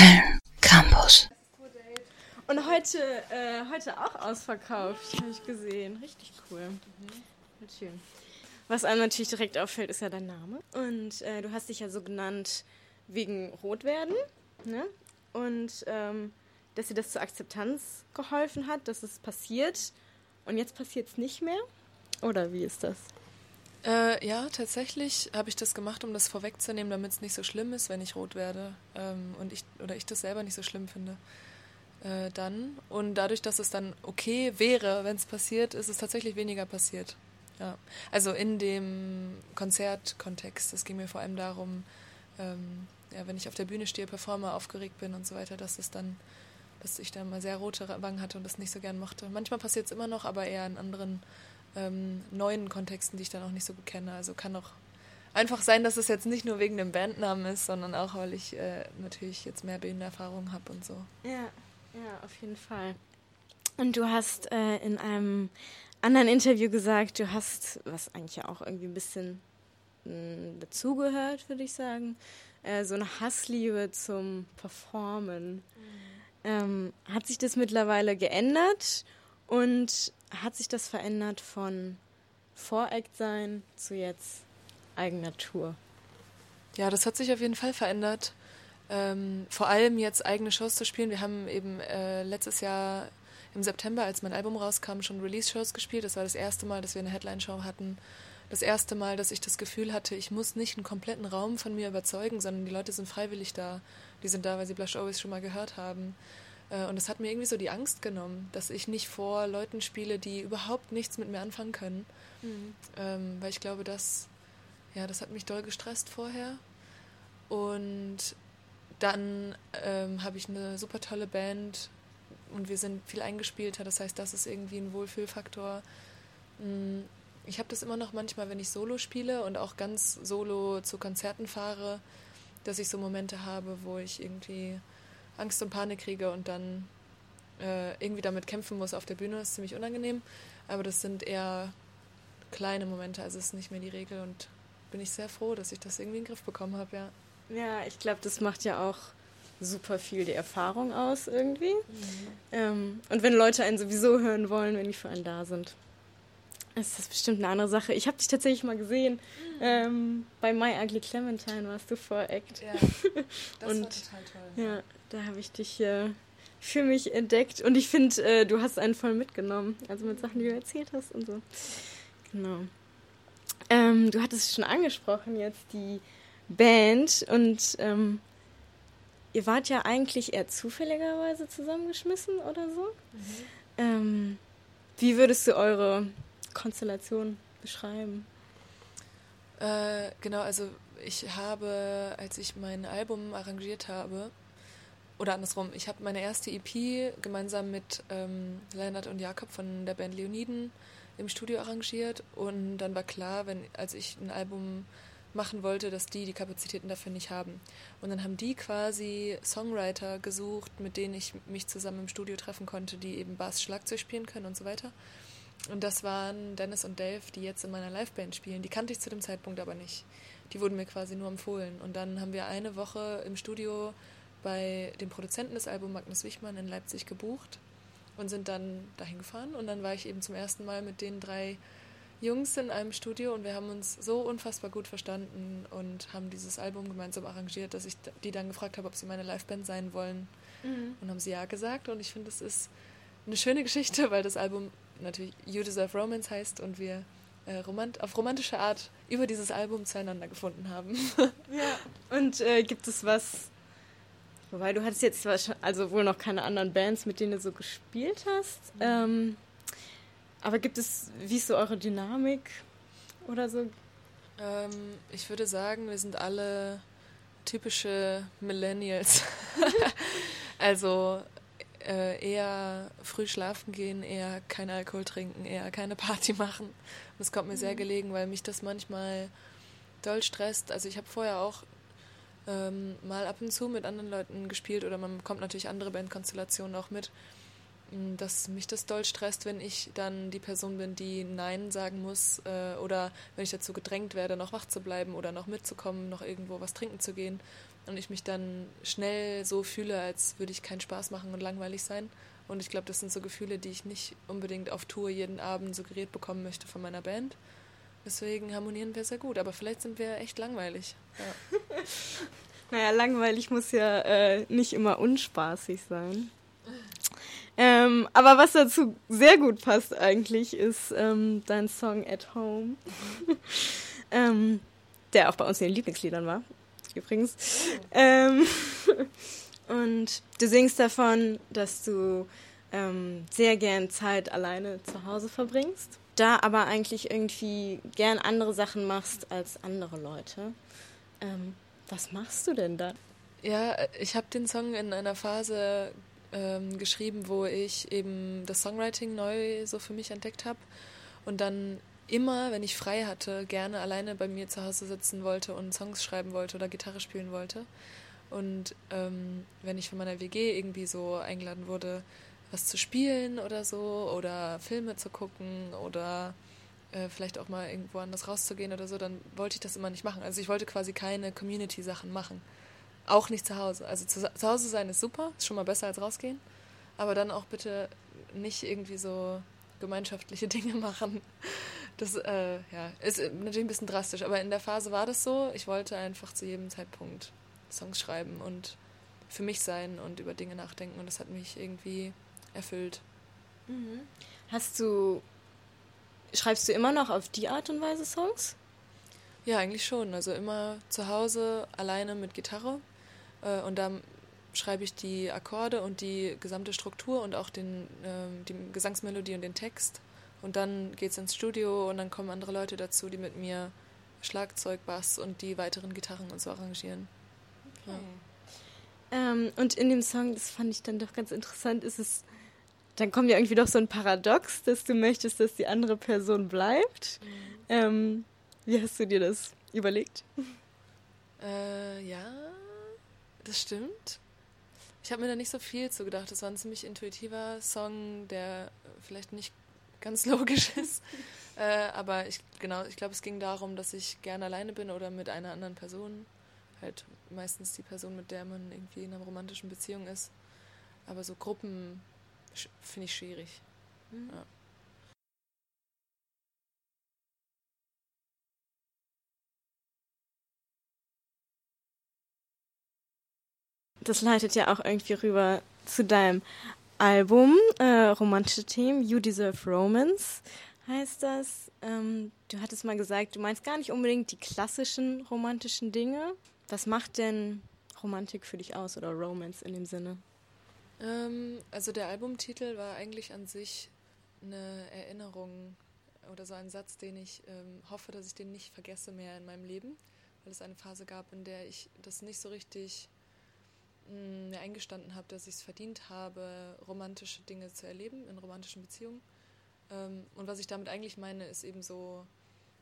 Film Campus. Und heute, äh, heute auch ausverkauft, habe ich gesehen. Richtig cool. Mhm. Schön. Was einem natürlich direkt auffällt, ist ja dein Name. Und äh, du hast dich ja so genannt wegen Rotwerden. Ne? Und ähm, dass dir das zur Akzeptanz geholfen hat, dass es passiert. Und jetzt passiert es nicht mehr? Oder wie ist das? Äh, ja, tatsächlich habe ich das gemacht, um das vorwegzunehmen, damit es nicht so schlimm ist, wenn ich rot werde ähm, und ich oder ich das selber nicht so schlimm finde. Äh, dann und dadurch, dass es dann okay wäre, wenn es passiert, ist es tatsächlich weniger passiert. Ja, also in dem Konzertkontext. Es ging mir vor allem darum, ähm, ja, wenn ich auf der Bühne stehe, performe, aufgeregt bin und so weiter, dass es dann, dass ich dann mal sehr rote Wangen hatte und das nicht so gern mochte. Manchmal passiert es immer noch, aber eher in anderen ähm, neuen Kontexten, die ich dann auch nicht so gut kenne. Also kann auch einfach sein, dass es jetzt nicht nur wegen dem Bandnamen ist, sondern auch, weil ich äh, natürlich jetzt mehr Bühnenerfahrung habe und so. Ja, ja, auf jeden Fall. Und du hast äh, in einem anderen Interview gesagt, du hast, was eigentlich ja auch irgendwie ein bisschen hm, dazugehört, würde ich sagen, äh, so eine Hassliebe zum Performen. Mhm. Ähm, hat sich das mittlerweile geändert und hat sich das verändert von Voreact sein zu jetzt eigener Tour? Ja, das hat sich auf jeden Fall verändert. Ähm, vor allem jetzt eigene Shows zu spielen. Wir haben eben äh, letztes Jahr im September, als mein Album rauskam, schon Release-Shows gespielt. Das war das erste Mal, dass wir eine Headline-Show hatten. Das erste Mal, dass ich das Gefühl hatte, ich muss nicht einen kompletten Raum von mir überzeugen, sondern die Leute sind freiwillig da. Die sind da, weil sie Blush Always schon mal gehört haben. Äh, und das hat mir irgendwie so die Angst genommen, dass ich nicht vor Leuten spiele, die überhaupt nichts mit mir anfangen können. Mhm. Ähm, weil ich glaube, das, ja, das hat mich doll gestresst vorher. Und dann ähm, habe ich eine super tolle Band und wir sind viel eingespielter. Das heißt, das ist irgendwie ein Wohlfühlfaktor. Mm, ich habe das immer noch manchmal, wenn ich Solo spiele und auch ganz solo zu Konzerten fahre, dass ich so Momente habe, wo ich irgendwie Angst und Panik kriege und dann äh, irgendwie damit kämpfen muss auf der Bühne. Das ist ziemlich unangenehm, aber das sind eher kleine Momente, also es ist nicht mehr die Regel und bin ich sehr froh, dass ich das irgendwie in den Griff bekommen habe, ja. Ja, ich glaube, das macht ja auch super viel die Erfahrung aus irgendwie. Mhm. Ähm, und wenn Leute einen sowieso hören wollen, wenn die für einen da sind, ist das bestimmt eine andere Sache. Ich habe dich tatsächlich mal gesehen. Mhm. Ähm, bei My Ugly Clementine warst du vor Act. Ja, das und, war total toll. Ja, da habe ich dich äh, für mich entdeckt. Und ich finde, äh, du hast einen voll mitgenommen. Also mit Sachen, die du erzählt hast und so. Genau. Ähm, du hattest schon angesprochen jetzt die Band und ähm, ihr wart ja eigentlich eher zufälligerweise zusammengeschmissen oder so. Mhm. Ähm, wie würdest du eure Konstellation beschreiben? Äh, genau, also ich habe, als ich mein Album arrangiert habe, oder andersrum, ich habe meine erste EP gemeinsam mit ähm, Leonard und Jakob von der Band Leoniden im Studio arrangiert und dann war klar, wenn als ich ein Album machen wollte, dass die die Kapazitäten dafür nicht haben. Und dann haben die quasi Songwriter gesucht, mit denen ich mich zusammen im Studio treffen konnte, die eben Bass, Schlagzeug spielen können und so weiter. Und das waren Dennis und Dave, die jetzt in meiner Liveband spielen. Die kannte ich zu dem Zeitpunkt aber nicht. Die wurden mir quasi nur empfohlen. Und dann haben wir eine Woche im Studio bei dem Produzenten des Albums, Magnus Wichmann, in Leipzig gebucht und sind dann dahin gefahren. Und dann war ich eben zum ersten Mal mit den drei Jungs in einem Studio und wir haben uns so unfassbar gut verstanden und haben dieses Album gemeinsam arrangiert, dass ich die dann gefragt habe, ob sie meine Liveband sein wollen. Mhm. Und haben sie ja gesagt. Und ich finde, es ist eine schöne Geschichte, weil das Album natürlich You Deserve Romance heißt und wir äh, romant auf romantische Art über dieses Album zueinander gefunden haben. ja. Und äh, gibt es was, Wobei du hattest jetzt also wohl noch keine anderen Bands, mit denen du so gespielt hast. Mhm. Ähm, aber gibt es, wie ist so eure Dynamik oder so? Ähm, ich würde sagen, wir sind alle typische Millennials. also äh, eher früh schlafen gehen, eher kein Alkohol trinken, eher keine Party machen. Das kommt mir mhm. sehr gelegen, weil mich das manchmal doll stresst. Also ich habe vorher auch ähm, mal ab und zu mit anderen Leuten gespielt oder man bekommt natürlich andere Bandkonstellationen auch mit, dass mich das doll stresst, wenn ich dann die Person bin, die Nein sagen muss äh, oder wenn ich dazu gedrängt werde, noch wach zu bleiben oder noch mitzukommen, noch irgendwo was trinken zu gehen. und ich mich dann schnell so fühle, als würde ich keinen Spaß machen und langweilig sein. Und ich glaube, das sind so Gefühle, die ich nicht unbedingt auf Tour jeden Abend suggeriert bekommen möchte von meiner Band. Deswegen harmonieren wir sehr gut, aber vielleicht sind wir echt langweilig. Ja. naja, langweilig muss ja äh, nicht immer unspaßig sein. Ähm, aber was dazu sehr gut passt eigentlich, ist ähm, dein Song At Home, ähm, der auch bei uns in den Lieblingsliedern war, übrigens. Ähm, und du singst davon, dass du ähm, sehr gern Zeit alleine zu Hause verbringst, da aber eigentlich irgendwie gern andere Sachen machst als andere Leute. Ähm, was machst du denn da? Ja, ich habe den Song in einer Phase ähm, geschrieben, wo ich eben das Songwriting neu so für mich entdeckt habe und dann immer, wenn ich frei hatte, gerne alleine bei mir zu Hause sitzen wollte und Songs schreiben wollte oder Gitarre spielen wollte. Und ähm, wenn ich von meiner WG irgendwie so eingeladen wurde, was zu spielen oder so oder Filme zu gucken oder äh, vielleicht auch mal irgendwo anders rauszugehen oder so, dann wollte ich das immer nicht machen. Also ich wollte quasi keine Community-Sachen machen. Auch nicht zu Hause. Also zu, zu Hause sein ist super, ist schon mal besser als rausgehen. Aber dann auch bitte nicht irgendwie so gemeinschaftliche Dinge machen. Das äh, ja, ist natürlich ein bisschen drastisch, aber in der Phase war das so. Ich wollte einfach zu jedem Zeitpunkt Songs schreiben und für mich sein und über Dinge nachdenken und das hat mich irgendwie erfüllt. Mhm. Hast du, schreibst du immer noch auf die Art und Weise Songs? Ja, eigentlich schon. Also immer zu Hause alleine mit Gitarre äh, und da schreibe ich die Akkorde und die gesamte Struktur und auch den, äh, die Gesangsmelodie und den Text. Und dann geht es ins Studio und dann kommen andere Leute dazu, die mit mir Schlagzeug, Bass und die weiteren Gitarren und so arrangieren. Okay. Ja. Ähm, und in dem Song, das fand ich dann doch ganz interessant, ist es, dann kommt ja irgendwie doch so ein Paradox, dass du möchtest, dass die andere Person bleibt. Mhm. Ähm, wie hast du dir das überlegt? Äh, ja, das stimmt. Ich habe mir da nicht so viel zu gedacht. Das war ein ziemlich intuitiver Song, der vielleicht nicht ganz logisch ist. äh, aber ich, genau, ich glaube, es ging darum, dass ich gerne alleine bin oder mit einer anderen Person. Halt meistens die Person, mit der man irgendwie in einer romantischen Beziehung ist. Aber so Gruppen finde ich schwierig. Mhm. Ja. Das leitet ja auch irgendwie rüber zu deinem Album, äh, romantische Themen, You Deserve Romance heißt das. Ähm, du hattest mal gesagt, du meinst gar nicht unbedingt die klassischen romantischen Dinge. Was macht denn Romantik für dich aus oder Romance in dem Sinne? Ähm, also der Albumtitel war eigentlich an sich eine Erinnerung oder so ein Satz, den ich ähm, hoffe, dass ich den nicht vergesse mehr in meinem Leben, weil es eine Phase gab, in der ich das nicht so richtig mir eingestanden habe, dass ich es verdient habe, romantische Dinge zu erleben in romantischen Beziehungen. Ähm, und was ich damit eigentlich meine, ist eben so,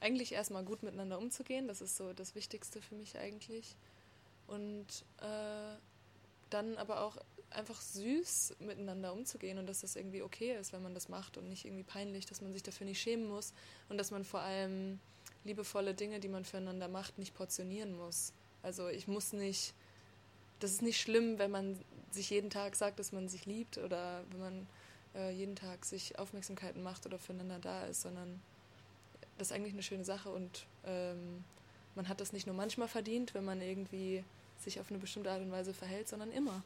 eigentlich erstmal gut miteinander umzugehen. Das ist so das Wichtigste für mich eigentlich. Und äh, dann aber auch einfach süß miteinander umzugehen und dass das irgendwie okay ist, wenn man das macht und nicht irgendwie peinlich, dass man sich dafür nicht schämen muss und dass man vor allem liebevolle Dinge, die man füreinander macht, nicht portionieren muss. Also ich muss nicht das ist nicht schlimm, wenn man sich jeden Tag sagt, dass man sich liebt oder wenn man äh, jeden Tag sich Aufmerksamkeiten macht oder füreinander da ist, sondern das ist eigentlich eine schöne Sache und ähm, man hat das nicht nur manchmal verdient, wenn man irgendwie sich auf eine bestimmte Art und Weise verhält, sondern immer.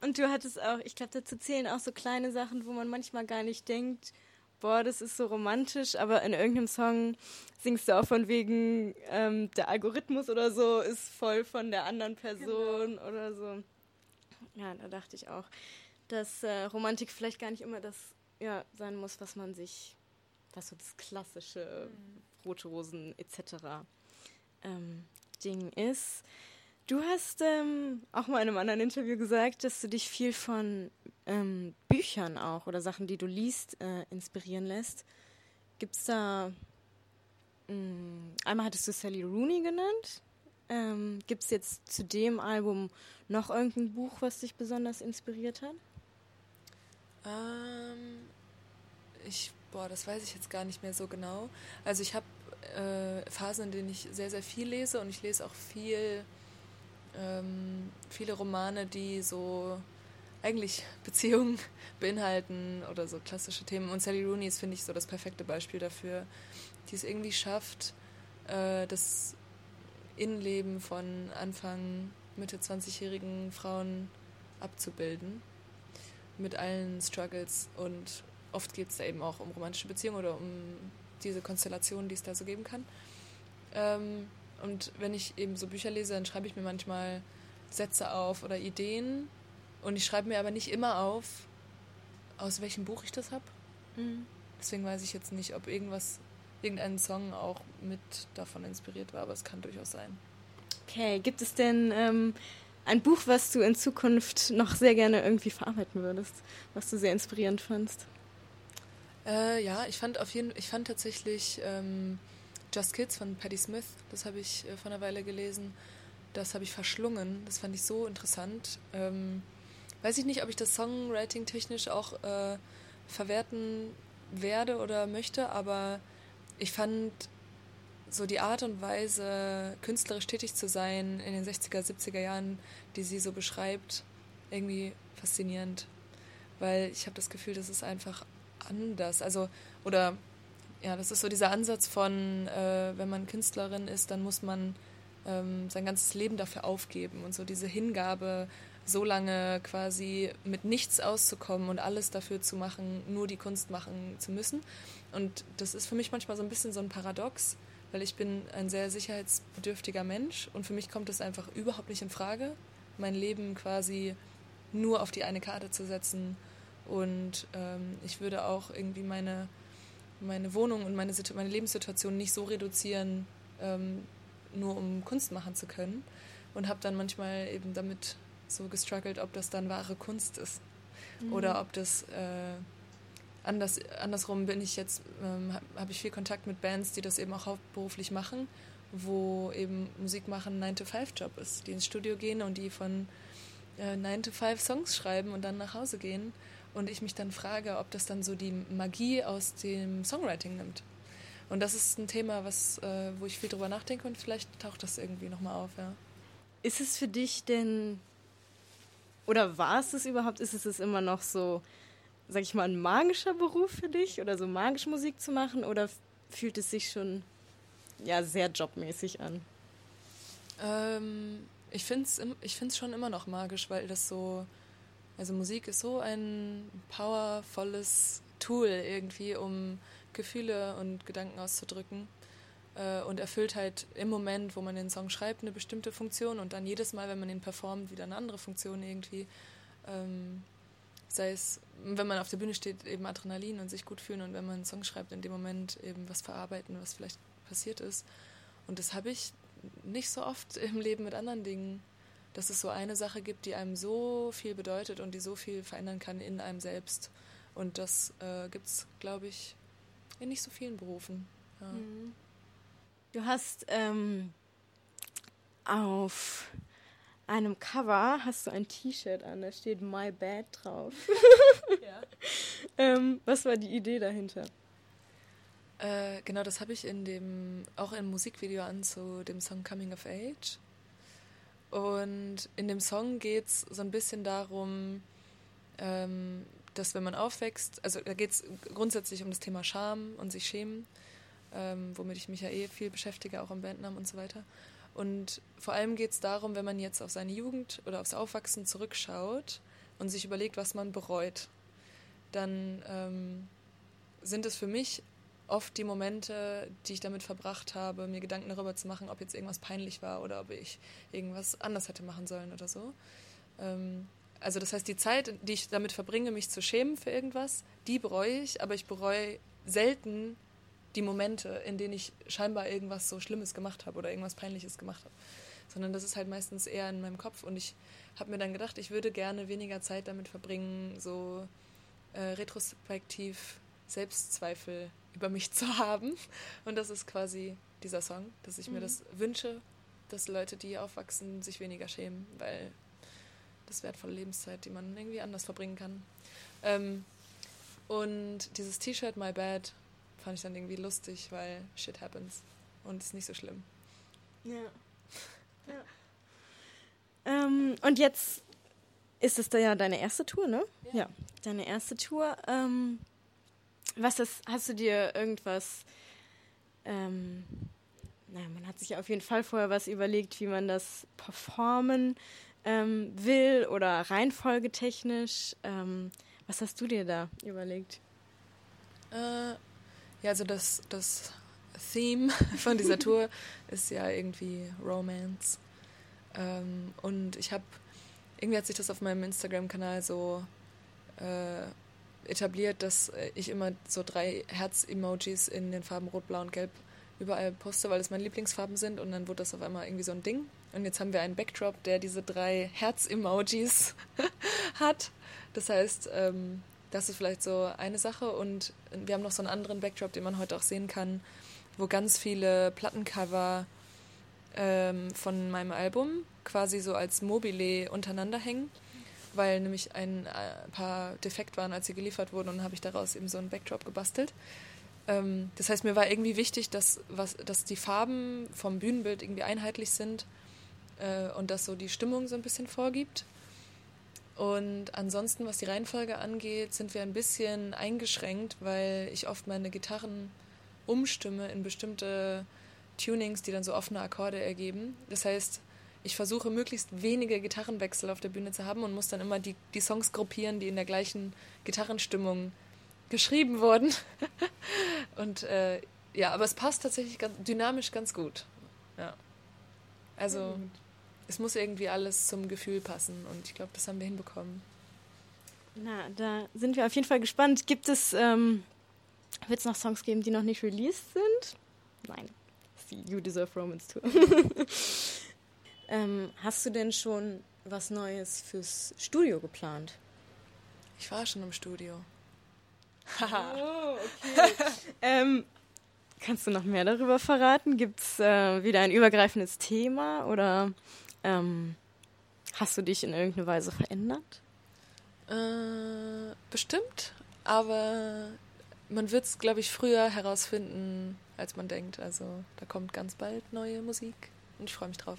Und du hattest auch, ich glaube, dazu zählen auch so kleine Sachen, wo man manchmal gar nicht denkt, boah, das ist so romantisch, aber in irgendeinem Song singst du auch von wegen, ähm, der Algorithmus oder so ist voll von der anderen Person genau. oder so. Ja, da dachte ich auch, dass äh, Romantik vielleicht gar nicht immer das ja, sein muss, was man sich, was so das klassische mhm. Rote Rosen etc. Ähm, Ding ist. Du hast ähm, auch mal in einem anderen Interview gesagt, dass du dich viel von ähm, Büchern auch oder Sachen, die du liest, äh, inspirieren lässt. Gibt es da. Mh, mm, einmal hattest du Sally Rooney genannt. Ähm, Gibt es jetzt zu dem Album noch irgendein Buch, was dich besonders inspiriert hat? Ähm, ich, boah, das weiß ich jetzt gar nicht mehr so genau. Also ich habe äh, Phasen, in denen ich sehr, sehr viel lese und ich lese auch viel ähm, viele Romane, die so eigentlich Beziehungen beinhalten oder so klassische Themen. Und Sally Rooney ist, finde ich, so das perfekte Beispiel dafür, die es irgendwie schafft, äh, das Innenleben von Anfang, Mitte 20-jährigen Frauen abzubilden. Mit allen Struggles. Und oft geht es da eben auch um romantische Beziehungen oder um diese Konstellationen, die es da so geben kann. Ähm, und wenn ich eben so Bücher lese, dann schreibe ich mir manchmal Sätze auf oder Ideen. Und ich schreibe mir aber nicht immer auf, aus welchem Buch ich das habe. Mhm. Deswegen weiß ich jetzt nicht, ob irgendwas, irgendein Song auch mit davon inspiriert war, aber es kann durchaus sein. Okay, gibt es denn ähm, ein Buch, was du in Zukunft noch sehr gerne irgendwie verarbeiten würdest, was du sehr inspirierend fandst? Äh, ja, ich fand auf jeden, ich fand tatsächlich ähm, Just Kids von Patti Smith, das habe ich äh, vor einer Weile gelesen. Das habe ich verschlungen. Das fand ich so interessant. Ähm, weiß ich nicht, ob ich das Songwriting technisch auch äh, verwerten werde oder möchte, aber ich fand so die Art und Weise, künstlerisch tätig zu sein in den 60er, 70er Jahren, die sie so beschreibt, irgendwie faszinierend. Weil ich habe das Gefühl, das ist einfach anders. Also, oder ja, das ist so dieser Ansatz von, äh, wenn man Künstlerin ist, dann muss man ähm, sein ganzes Leben dafür aufgeben und so diese Hingabe, so lange quasi mit nichts auszukommen und alles dafür zu machen, nur die Kunst machen zu müssen. Und das ist für mich manchmal so ein bisschen so ein Paradox, weil ich bin ein sehr sicherheitsbedürftiger Mensch und für mich kommt es einfach überhaupt nicht in Frage, mein Leben quasi nur auf die eine Karte zu setzen. Und ähm, ich würde auch irgendwie meine, meine Wohnung und meine, meine Lebenssituation nicht so reduzieren, ähm, nur um Kunst machen zu können. Und habe dann manchmal eben damit so gestruggelt, ob das dann wahre Kunst ist. Mhm. Oder ob das äh, anders, andersrum bin ich jetzt, ähm, habe ich viel Kontakt mit Bands, die das eben auch hauptberuflich machen, wo eben Musik machen ein 9-to-5-Job ist, die ins Studio gehen und die von äh, 9-to-5 Songs schreiben und dann nach Hause gehen. Und ich mich dann frage, ob das dann so die Magie aus dem Songwriting nimmt. Und das ist ein Thema, was, äh, wo ich viel drüber nachdenke und vielleicht taucht das irgendwie nochmal auf, ja. Ist es für dich denn, oder war es es überhaupt, ist es es immer noch so, sag ich mal, ein magischer Beruf für dich oder so magische Musik zu machen oder fühlt es sich schon ja, sehr jobmäßig an? Ähm, ich finde es ich find's schon immer noch magisch, weil das so, also Musik ist so ein powervolles Tool irgendwie, um Gefühle und Gedanken auszudrücken äh, und erfüllt halt im Moment, wo man den Song schreibt, eine bestimmte Funktion und dann jedes Mal, wenn man ihn performt, wieder eine andere Funktion irgendwie. Ähm, sei es, wenn man auf der Bühne steht, eben Adrenalin und sich gut fühlen und wenn man einen Song schreibt, in dem Moment eben was verarbeiten, was vielleicht passiert ist. Und das habe ich nicht so oft im Leben mit anderen Dingen, dass es so eine Sache gibt, die einem so viel bedeutet und die so viel verändern kann in einem selbst. Und das äh, gibt es, glaube ich, in nicht so vielen Berufen. Ja. Mhm. Du hast ähm, auf einem Cover hast du ein T-Shirt an, da steht My Bad drauf. ja. ähm, was war die Idee dahinter? Äh, genau, das habe ich in dem, auch im Musikvideo an zu dem Song Coming of Age. Und in dem Song geht es so ein bisschen darum, ähm, dass wenn man aufwächst, also da geht es grundsätzlich um das Thema Scham und sich schämen, ähm, womit ich mich ja eh viel beschäftige, auch im Bandnamen und so weiter. Und vor allem geht es darum, wenn man jetzt auf seine Jugend oder aufs Aufwachsen zurückschaut und sich überlegt, was man bereut, dann ähm, sind es für mich oft die Momente, die ich damit verbracht habe, mir Gedanken darüber zu machen, ob jetzt irgendwas peinlich war oder ob ich irgendwas anders hätte machen sollen oder so. Ähm, also das heißt, die Zeit, die ich damit verbringe, mich zu schämen für irgendwas, die bereue ich, aber ich bereue selten die Momente, in denen ich scheinbar irgendwas so Schlimmes gemacht habe oder irgendwas Peinliches gemacht habe. Sondern das ist halt meistens eher in meinem Kopf. Und ich habe mir dann gedacht, ich würde gerne weniger Zeit damit verbringen, so äh, retrospektiv Selbstzweifel über mich zu haben. Und das ist quasi dieser Song, dass ich mhm. mir das wünsche, dass Leute, die aufwachsen, sich weniger schämen, weil das wertvolle Lebenszeit, die man irgendwie anders verbringen kann. Ähm, und dieses T-Shirt My Bad fand ich dann irgendwie lustig, weil shit happens und ist nicht so schlimm. Ja. ja. Ähm, und jetzt ist es da ja deine erste Tour, ne? Ja. ja deine erste Tour. Ähm, was ist, hast du dir irgendwas, ähm, naja, man hat sich ja auf jeden Fall vorher was überlegt, wie man das performen ähm, will oder reihenfolgetechnisch. Ähm, was hast du dir da überlegt? Äh, ja, also das, das Theme von dieser Tour ist ja irgendwie Romance. Ähm, und ich habe, irgendwie hat sich das auf meinem Instagram-Kanal so äh, etabliert, dass ich immer so drei Herz-Emojis in den Farben Rot, Blau und Gelb überall poste, weil es meine Lieblingsfarben sind und dann wurde das auf einmal irgendwie so ein Ding. Und jetzt haben wir einen Backdrop, der diese drei Herz-Emojis hat. Das heißt, ähm, das ist vielleicht so eine Sache und wir haben noch so einen anderen Backdrop, den man heute auch sehen kann, wo ganz viele Plattencover ähm, von meinem Album quasi so als Mobile untereinander hängen, weil nämlich ein, ein paar defekt waren, als sie geliefert wurden und habe ich daraus eben so einen Backdrop gebastelt. Ähm, das heißt, mir war irgendwie wichtig, dass, was, dass die Farben vom Bühnenbild irgendwie einheitlich sind äh, und das so die Stimmung so ein bisschen vorgibt. Und ansonsten, was die Reihenfolge angeht, sind wir ein bisschen eingeschränkt, weil ich oft meine Gitarren umstimme in bestimmte Tunings, die dann so offene Akkorde ergeben. Das heißt, ich versuche möglichst wenige Gitarrenwechsel auf der Bühne zu haben und muss dann immer die, die Songs gruppieren, die in der gleichen Gitarrenstimmung geschrieben wurden. und äh, ja, aber es passt tatsächlich ganz, dynamisch ganz gut. Ja. Also es muss irgendwie alles zum Gefühl passen und ich glaube, das haben wir hinbekommen. Na, da sind wir auf jeden Fall gespannt. Gibt es, ähm, wird es noch Songs geben, die noch nicht released sind? Nein, You Deserve Romance Tour. ähm, hast du denn schon was Neues fürs Studio geplant? Ich war schon im Studio. oh, okay. ähm, kannst du noch mehr darüber verraten? Gibt es äh, wieder ein übergreifendes Thema oder ähm, hast du dich in irgendeiner Weise verändert? Äh, bestimmt, aber man wird es, glaube ich, früher herausfinden, als man denkt. Also da kommt ganz bald neue Musik und ich freue mich drauf